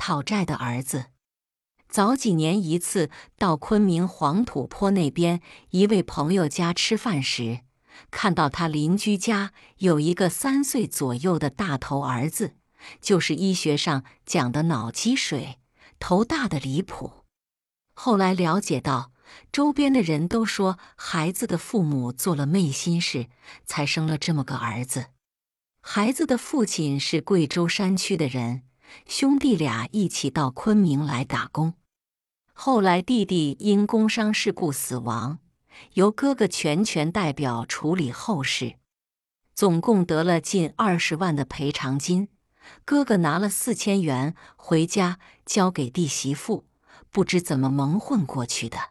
讨债的儿子。早几年一次到昆明黄土坡那边一位朋友家吃饭时，看到他邻居家有一个三岁左右的大头儿子，就是医学上讲的脑积水，头大的离谱。后来了解到，周边的人都说孩子的父母做了昧心事，才生了这么个儿子。孩子的父亲是贵州山区的人，兄弟俩一起到昆明来打工。后来弟弟因工伤事故死亡，由哥哥全权代表处理后事，总共得了近二十万的赔偿金。哥哥拿了四千元回家交给弟媳妇，不知怎么蒙混过去的。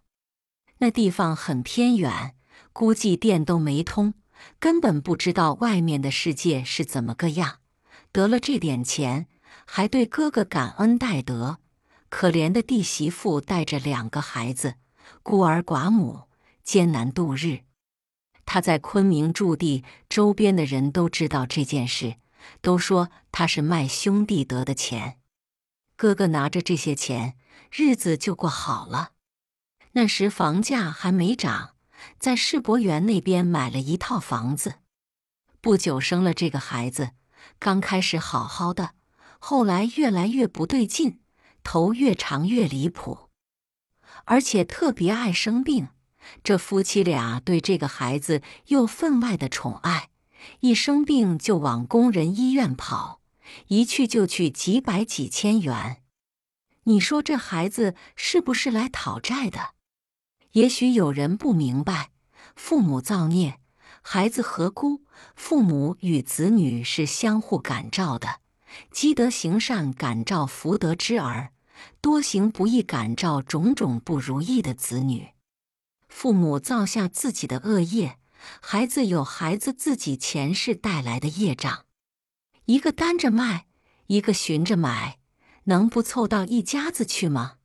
那地方很偏远，估计电都没通，根本不知道外面的世界是怎么个样。得了这点钱，还对哥哥感恩戴德。可怜的弟媳妇带着两个孩子，孤儿寡母，艰难度日。他在昆明驻地，周边的人都知道这件事，都说他是卖兄弟得的钱。哥哥拿着这些钱，日子就过好了。那时房价还没涨，在世博园那边买了一套房子。不久生了这个孩子，刚开始好好的，后来越来越不对劲。头越长越离谱，而且特别爱生病。这夫妻俩对这个孩子又分外的宠爱，一生病就往工人医院跑，一去就去几百几千元。你说这孩子是不是来讨债的？也许有人不明白，父母造孽，孩子何辜？父母与子女是相互感召的。积德行善，感召福德之儿；多行不义，感召种种不如意的子女。父母造下自己的恶业，孩子有孩子自己前世带来的业障。一个担着卖，一个寻着买，能不凑到一家子去吗？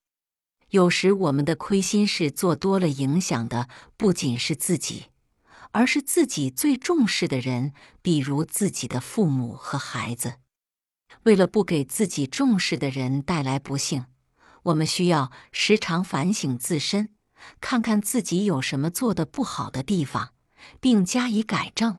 有时我们的亏心事做多了，影响的不仅是自己，而是自己最重视的人，比如自己的父母和孩子。为了不给自己重视的人带来不幸，我们需要时常反省自身，看看自己有什么做的不好的地方，并加以改正。